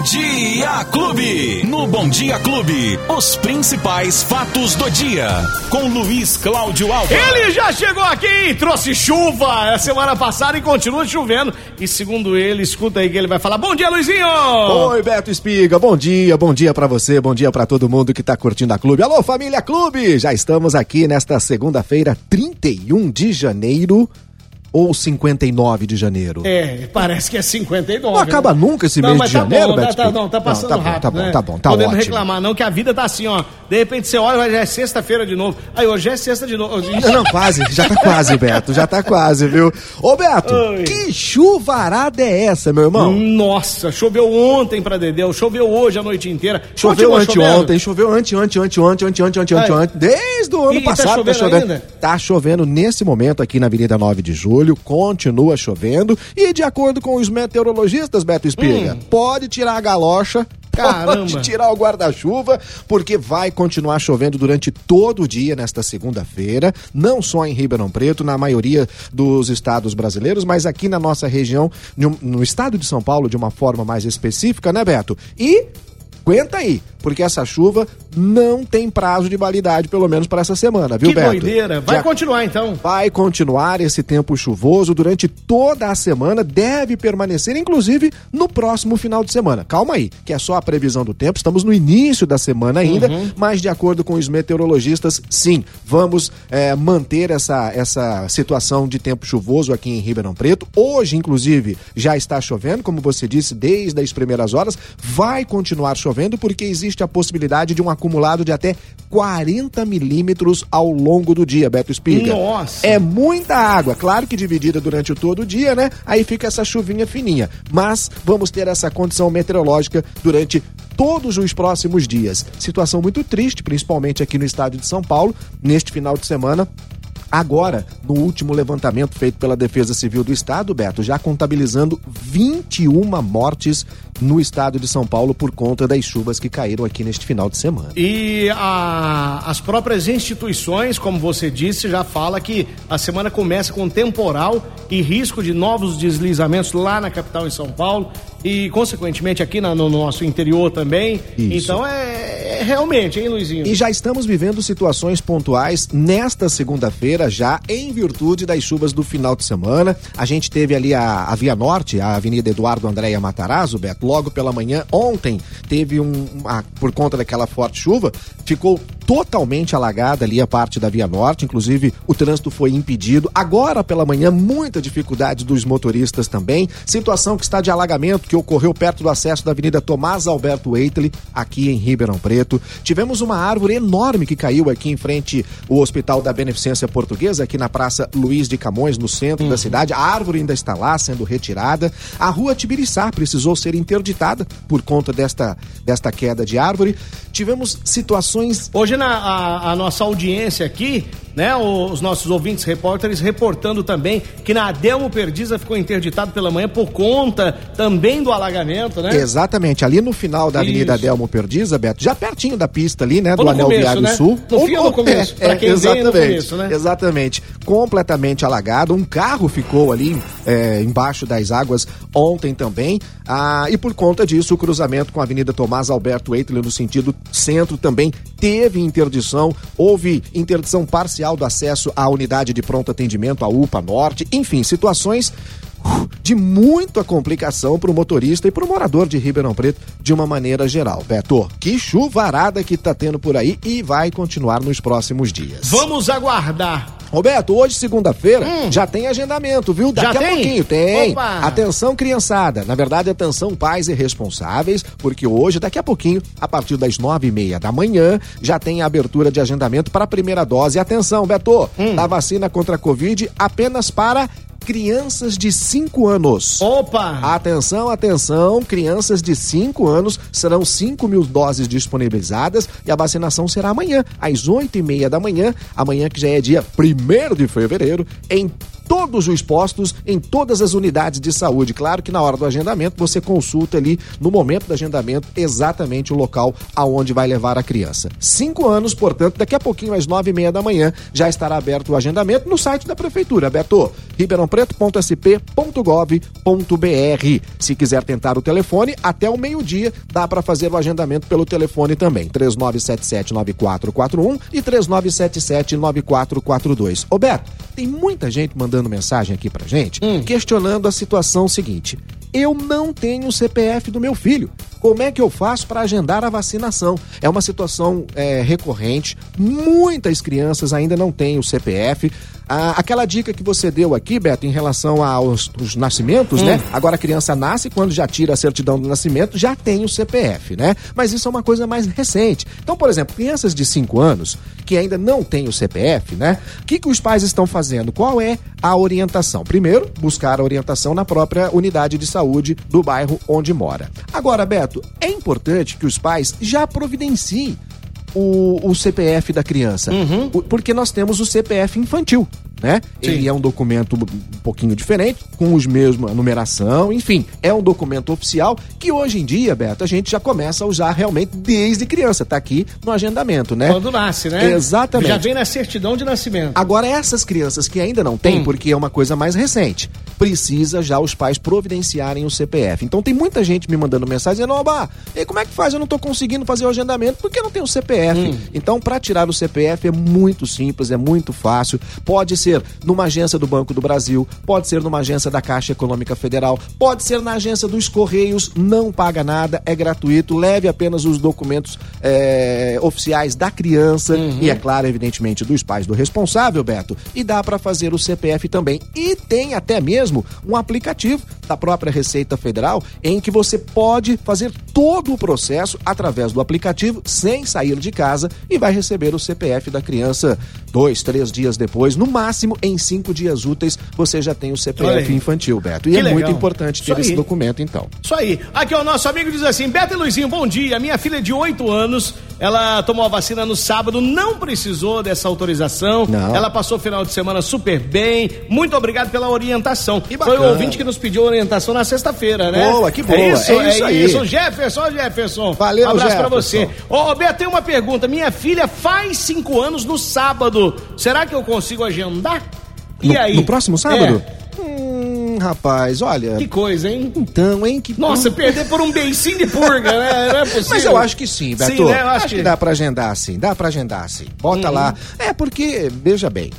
Bom Dia Clube. No Bom Dia Clube, os principais fatos do dia. Com Luiz Cláudio Alves. Ele já chegou aqui, trouxe chuva a semana passada e continua chovendo. E segundo ele, escuta aí que ele vai falar. Bom dia, Luizinho! Oi, Beto Espiga. Bom dia, bom dia para você, bom dia para todo mundo que tá curtindo a Clube. Alô, família Clube! Já estamos aqui nesta segunda-feira, 31 de janeiro ou 59 de janeiro? É, parece que é 59. Não acaba né? nunca esse não, mês de tá janeiro, bom, Beto tá, Espiga? não, tá passando Não, tá bom, rápido, tá bom, né? tá bom, tá Podemos ótimo. reclamar não, que a vida tá assim, ó. De repente você olha, já é sexta-feira de novo. Aí hoje é sexta de novo. Não, não, quase, já tá quase, Beto, já tá quase, viu? Ô, Beto, Oi. que chuvarada é essa, meu irmão? Nossa, choveu ontem pra Dedéu, choveu hoje a noite inteira. Choveu chovendo? anteontem, choveu ante, ante, ante, ante, ante, ante, ante, ante, desde o ano E tá passado chovendo ainda? Tá chovendo nesse momento aqui na Avenida 9 de Julho, continua chovendo e de acordo com os meteorologistas, Beto Espiga, pode tirar a galocha, Caramba. pode tirar o guarda-chuva, porque vai continuar chovendo durante todo o dia nesta segunda-feira, não só em Ribeirão Preto, na maioria dos estados brasileiros, mas aqui na nossa região, no, no estado de São Paulo, de uma forma mais específica, né, Beto? E Aguenta aí, porque essa chuva não tem prazo de validade, pelo menos para essa semana, viu, Que Beto? doideira. Vai Já continuar então. Vai continuar esse tempo chuvoso durante toda a semana, deve permanecer, inclusive no próximo final de semana. Calma aí, que é só a previsão do tempo, estamos no início da semana ainda, mas de acordo com os meteorologistas, sim, vamos é, manter essa, essa situação de tempo chuvoso aqui em Ribeirão Preto. Hoje, inclusive, já está chovendo, como você disse, desde as primeiras horas, vai continuar chovendo porque existe a possibilidade de um acumulado de até 40 milímetros ao longo do dia, Beto Espiga. Nossa. É muita água, claro que dividida durante todo o dia, né? Aí fica essa chuvinha fininha. Mas vamos ter essa condição meteorológica durante todos os próximos dias. Situação muito triste, principalmente aqui no estado de São Paulo, neste final de semana. Agora, no último levantamento feito pela Defesa Civil do Estado, Beto, já contabilizando 21 mortes no estado de São Paulo por conta das chuvas que caíram aqui neste final de semana. E a- as próprias instituições, como você disse, já fala que a semana começa com temporal e risco de novos deslizamentos lá na capital em São Paulo e, consequentemente, aqui na- no nosso interior também. Isso. Então é, é realmente, hein, Luizinho? E já estamos vivendo situações pontuais nesta segunda-feira, já em virtude das chuvas do final de semana. A gente teve ali a, a Via Norte, a Avenida Eduardo Andréia Matarazzo, Beto, logo pela manhã. Ontem teve um. uma- por conta daquela forte chuva, ficou totalmente alagada ali a parte da Via Norte, inclusive o trânsito foi impedido. Agora pela manhã, muita dificuldade dos motoristas também. Situação que está de alagamento que ocorreu perto do acesso da Avenida Tomás Alberto Eitele, aqui em Ribeirão Preto. Tivemos uma árvore enorme que caiu aqui em frente ao Hospital da Beneficência Portuguesa, aqui na Praça Luiz de Camões, no centro da cidade. A árvore ainda está lá sendo retirada. A rua Tibiriçá precisou ser interditada por conta desta, desta queda de árvore. Tivemos situações Hoje a, a nossa audiência aqui, né, os nossos ouvintes repórteres reportando também que na Adelmo Perdiza ficou interditado pela manhã por conta também do alagamento, né? Exatamente, ali no final da Avenida Isso. Delmo Perdiza, Beto, já pertinho da pista ali, né, do Anel começo, Viário né? Sul. No fim ou no começo? Pra quem vem, no exatamente, começo, né? Exatamente, completamente alagado, um carro ficou ali é, embaixo das águas ontem também, ah, e por conta disso o cruzamento com a Avenida Tomás Alberto Eitler no sentido centro também teve interdição, houve interdição parcial do acesso à unidade de pronto atendimento, a UPA Norte, enfim, situações de muita complicação para o motorista e para o morador de Ribeirão Preto de uma maneira geral. Beto, que chuvarada que tá tendo por aí e vai continuar nos próximos dias. Vamos aguardar. Roberto, hoje, segunda-feira, já tem agendamento, viu? Daqui Hum. Já a tem? pouquinho tem. Opa! Atenção, criançada. Na verdade, atenção, pais e responsáveis, porque hoje, daqui a pouquinho, a partir das nove e meia da manhã, já tem a abertura de agendamento para a primeira dose. Atenção, Beto, Hum. da vacina contra a Covid apenas para crianças de 5 anos. Opa! Atenção, atenção, crianças de 5 anos serão 5 mil doses disponibilizadas e a vacinação será amanhã, às 8 e meia da manhã, amanhã que já é dia 1 de fevereiro, em todos os postos, em todas as unidades de saúde. Claro que na hora do agendamento você consulta ali, no momento do agendamento, exatamente o local aonde vai levar a criança. Cinco anos, portanto, daqui a pouquinho às nove e meia da manhã já estará aberto o agendamento no site da Prefeitura. Beto, ribeirãopreto.sp.gov.br. Se quiser tentar o telefone, até o meio-dia dá para fazer o agendamento pelo telefone também. 3977-9441 e 3977-9442. Ô Beto, tem muita gente mandando mensagem aqui pra gente hum. questionando a situação seguinte. Eu não tenho o CPF do meu filho. Como é que eu faço para agendar a vacinação? É uma situação é, recorrente. Muitas crianças ainda não têm o CPF. Ah, aquela dica que você deu aqui, Beto, em relação aos, aos nascimentos, né? hum. né? Agora a criança nasce, quando já tira a certidão do nascimento, já tem o CPF, né? Mas isso é uma coisa mais recente. Então, por exemplo, crianças de 5 anos que ainda não têm o CPF, né? O que, que os pais estão fazendo? Qual é a orientação? Primeiro, buscar a orientação na própria unidade de saúde do bairro onde mora. Agora, Beto, é importante que os pais já providenciem o, o CPF da criança. Uhum. Porque nós temos o CPF infantil né? Sim. Ele é um documento um pouquinho diferente, com os mesmos numeração, enfim, é um documento oficial que hoje em dia, Beto, a gente já começa a usar realmente desde criança, tá aqui no agendamento, né? Quando nasce, né? Exatamente. Já vem na certidão de nascimento. Agora essas crianças que ainda não têm, hum. porque é uma coisa mais recente, precisa já os pais providenciarem o CPF. Então tem muita gente me mandando mensagem dizendo: "Oba, e como é que faz? Eu não tô conseguindo fazer o agendamento porque não tem o CPF". Hum. Então para tirar o CPF é muito simples, é muito fácil. Pode ser ser numa agência do Banco do Brasil, pode ser numa agência da Caixa Econômica Federal, pode ser na agência dos Correios, não paga nada, é gratuito, leve apenas os documentos é, oficiais da criança uhum. e, é claro, evidentemente, dos pais do responsável, Beto. E dá para fazer o CPF também. E tem até mesmo um aplicativo da própria Receita Federal em que você pode fazer todo o processo através do aplicativo sem sair de casa e vai receber o CPF da criança dois, três dias depois, no máximo em cinco dias úteis, você já tem o CPF infantil, Beto. E que é legal. muito importante ter esse documento, então. Isso aí. Aqui, o nosso amigo diz assim: Beto e Luizinho, bom dia. Minha filha de oito anos, ela tomou a vacina no sábado, não precisou dessa autorização. Não. Ela passou o final de semana super bem. Muito obrigado pela orientação. Foi o ouvinte que nos pediu orientação na sexta-feira, né? Boa, que boa. É isso, é isso, é isso. Jefferson, Jefferson. Valeu, Um abraço Jefferson. pra você. Ô, Beto, tem uma pergunta. Minha filha faz cinco anos no sábado. Será que eu consigo agendar? E no, aí? No próximo sábado? É. Rapaz, olha. Que coisa, hein? Então, hein? Que... Nossa, perder por um beicinho de purga, né? Não é possível. Mas eu acho que sim, Beto. Sim, né? Eu acho, acho que... que... dá pra agendar sim, dá pra agendar sim. Bota uhum. lá. É, porque, veja bem.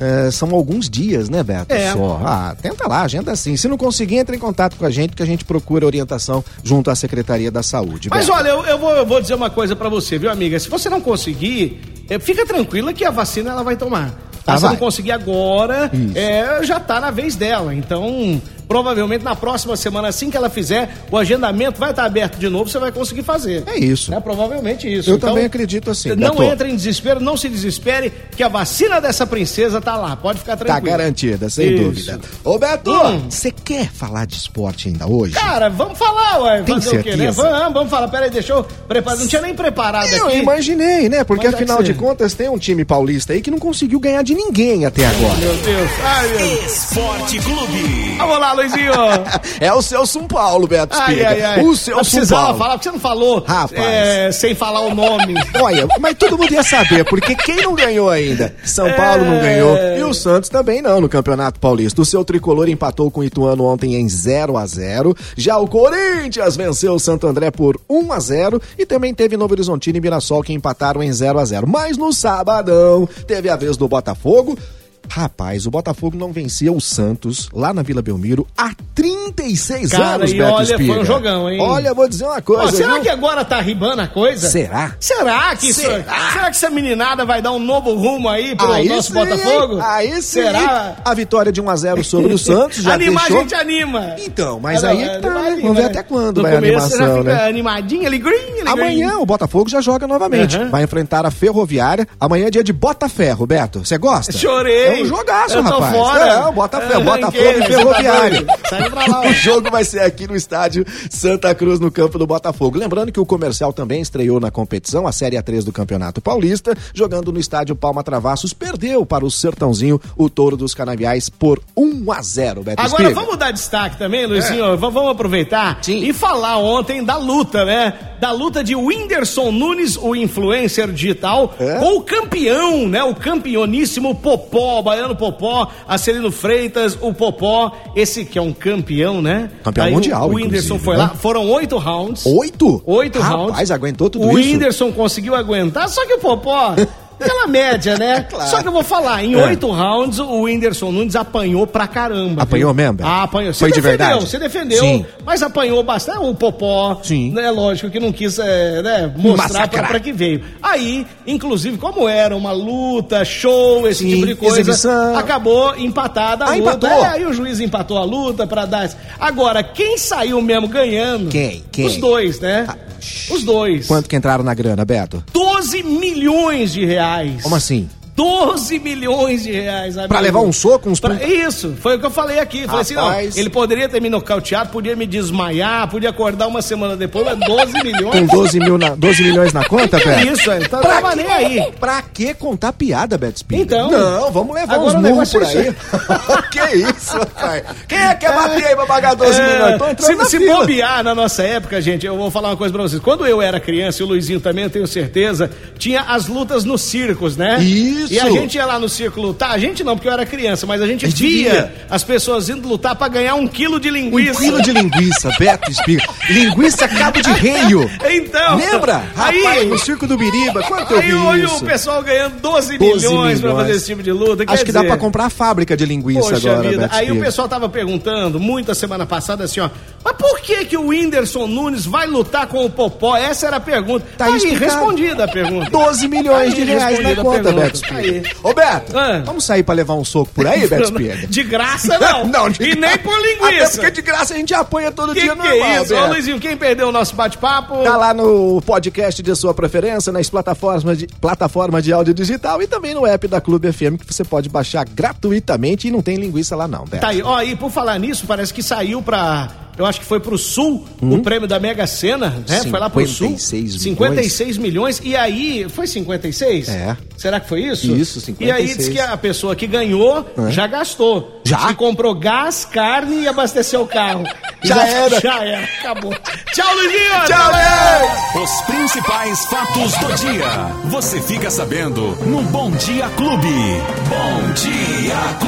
É, são alguns dias, né, Beto? É. Só. Ah, tenta lá, agenda assim. Se não conseguir, entre em contato com a gente que a gente procura orientação junto à Secretaria da Saúde. Mas Beto. olha, eu, eu, vou, eu vou dizer uma coisa para você, viu, amiga? Se você não conseguir, é, fica tranquila que a vacina ela vai tomar. Tá, ah, se não conseguir agora, é, já tá na vez dela. Então, provavelmente na próxima semana, assim que ela fizer, o agendamento vai estar aberto de novo, você vai conseguir fazer. É isso. Né? Provavelmente isso. Eu então, também acredito assim. Não Beto. entre em desespero, não se desespere, que a vacina dessa princesa tá lá. Pode ficar tá tranquilo. Tá garantida, sem isso. dúvida. Ô Beto, hum. você hum. quer falar de esporte ainda hoje? Cara, vamos falar, ué. Tem fazer certeza? o quê, né? Vamos, vamos falar. Peraí, deixa eu preparar. Não tinha nem preparado eu aqui. Eu imaginei, né? Porque Mas afinal de contas tem um time paulista aí que não conseguiu ganhar de ninguém até agora. Meu Deus. Ai, meu Deus. Esporte Clube. Vamos lá, Luizinho. é o seu São Paulo, Beto ai, ai, ai. O seu São Paulo. falar, porque você não falou Rapaz. É, sem falar o nome. Olha, mas todo mundo ia saber, porque quem não ganhou ainda? São é... Paulo não ganhou e o Santos também não no Campeonato Paulista. O seu tricolor empatou com o Ituano ontem em 0 a 0 Já o Corinthians venceu o Santo André por 1 a 0 e também teve Novo Horizontino e Mirassol que empataram em 0 a 0 Mas no sabadão teve a vez do Botafogo. Rapaz, o Botafogo não vencia o Santos lá na Vila Belmiro há 36 Cara, anos, e Beto olha, Espiga. foi um jogão, hein? Olha, vou dizer uma coisa. Ó, será viu? que agora tá ribando a coisa? Será? Será que será? Isso, será que essa meninada vai dar um novo rumo aí pro aí nosso sim, Botafogo? Aí sim. Será? A vitória de 1 a 0 sobre o Santos já Animar deixou... a gente anima. Então, mas aí é que tá, né? Vamos ver até quando no vai começo, a animação, fica né? animadinho, ali green, Amanhã o Botafogo já joga novamente. Uhum. Vai enfrentar a Ferroviária. Amanhã é dia de Botaferro, Beto. Você gosta? Chorei. É um jogaço, eu rapaz. Fora. É, bota fé, ranquei, e mas Ferroviário. O jogo vai ser aqui no estádio Santa Cruz, no campo do Botafogo. Lembrando que o comercial também estreou na competição, a Série A3 do Campeonato Paulista, jogando no estádio Palma Travassos, perdeu para o Sertãozinho o Touro dos Canaviais por 1 a 0 Beto Agora Espiga. vamos dar destaque também, Luizinho. V- Vamos aproveitar É. Sim. e falar ontem da luta, né? Da luta de Whindersson Nunes, o influencer digital, É? com o campeão, né? O campeoníssimo Popó, o baiano Popó, Acelino Freitas, o Popó, esse que é um campeão, né? Campeão Aí mundial, O Whindersson foi né? lá, foram oito rounds. Oito? Oito Rapaz, rounds. aguentou tudo o isso? O Whindersson conseguiu aguentar, só que o Popó. Aquela média, né? Claro. Só que eu vou falar, em É. oito rounds, o Whindersson Nunes apanhou pra caramba. Apanhou viu? mesmo? Ah, apanhou. Se Foi de defendeu, verdade? se defendeu, Sim. mas apanhou bastante. O Popó, Sim. né? Lógico que não quis é, né, mostrar pra, pra que veio. Aí, inclusive, como era uma luta, show, esse Sim, tipo de coisa, exibição. acabou empatada a Ah, luta. empatou? É, aí o juiz empatou a luta pra dar. Agora, quem saiu mesmo ganhando? Quem? Quem? Os dois, né? Os dois. Quanto que entraram na grana, Beto? 12 milhões de reais. Como assim? 12 milhões de reais. Pra levar um soco, uns Pra- Isso, foi o que eu falei aqui. Falei assim, não, ele poderia ter me nocauteado, podia me desmaiar, podia acordar uma semana depois, mas 12 milhões. Com 12, mil na, 12 milhões na conta, Que Beto? isso, velho? Tá- Pra tava nem aí. Pra que contar piada, Beto Espírito? Então. Não, vamos levar Agora uns murros por é aí. que isso, rapaz? Quem é que quer bater aí pra pagar 12 É, milhões? Se, na se fila. bobear na nossa época, gente, eu vou falar uma coisa pra vocês. Quando eu era criança, e o Luizinho também, eu tenho certeza, tinha as lutas nos circos, né? Isso. E a gente ia lá no circo lutar. A gente não, porque eu era criança, mas a gente, A gente via, via. as pessoas indo lutar pra ganhar um quilo de Um linguiça. quilo de linguiça, Beto Espírito. Linguiça cabo de reio. Então. Lembra? Aí, Rapaz, no circo do Biriba, quanto eu aí vi olha isso? o pessoal ganhando 12, 12 milhões pra milhões. fazer esse tipo de luta. Acho que dá dizer, pra comprar a fábrica de linguiça Poxa agora, vida, Beto aí o Espírito. pessoal tava perguntando, muita semana passada, assim, ó, mas por que que o Whindersson Nunes vai lutar com o Popó? Essa era a pergunta. Tá aí, explicado. respondida a pergunta. 12 milhões Aí, de reais na conta. Beto Aí. Espírito. Ô, Beto, Ah. vamos sair pra levar um soco por aí, Beto? De graça não. Não, de E nem por Até linguiça. porque de graça a gente apanha todo Que dia que normal, é isso? Ô, Beto. Luizinho, quem perdeu o nosso bate-papo? Tá lá no podcast de sua preferência, nas plataformas de, plataforma de áudio digital e também no app da Clube FM que você pode baixar gratuitamente e não tem linguiça lá não, Beto. Tá aí, ó, e por falar nisso, parece que saiu pra. Eu acho que foi pro Sul o prêmio da Mega Sena, né? Foi lá pro Sul. 56 milhões. 56 milhões. E aí, foi 56? É. Será que foi isso? Isso, E aí 56. diz que a pessoa que ganhou É. já gastou. Já? Que comprou gás, carne e abasteceu o carro. Já era. Já era, acabou. Tchau, Luizinho! Tchau, Léo! Os principais fatos do dia. Você fica sabendo no Bom Dia Clube. Bom Dia Clube.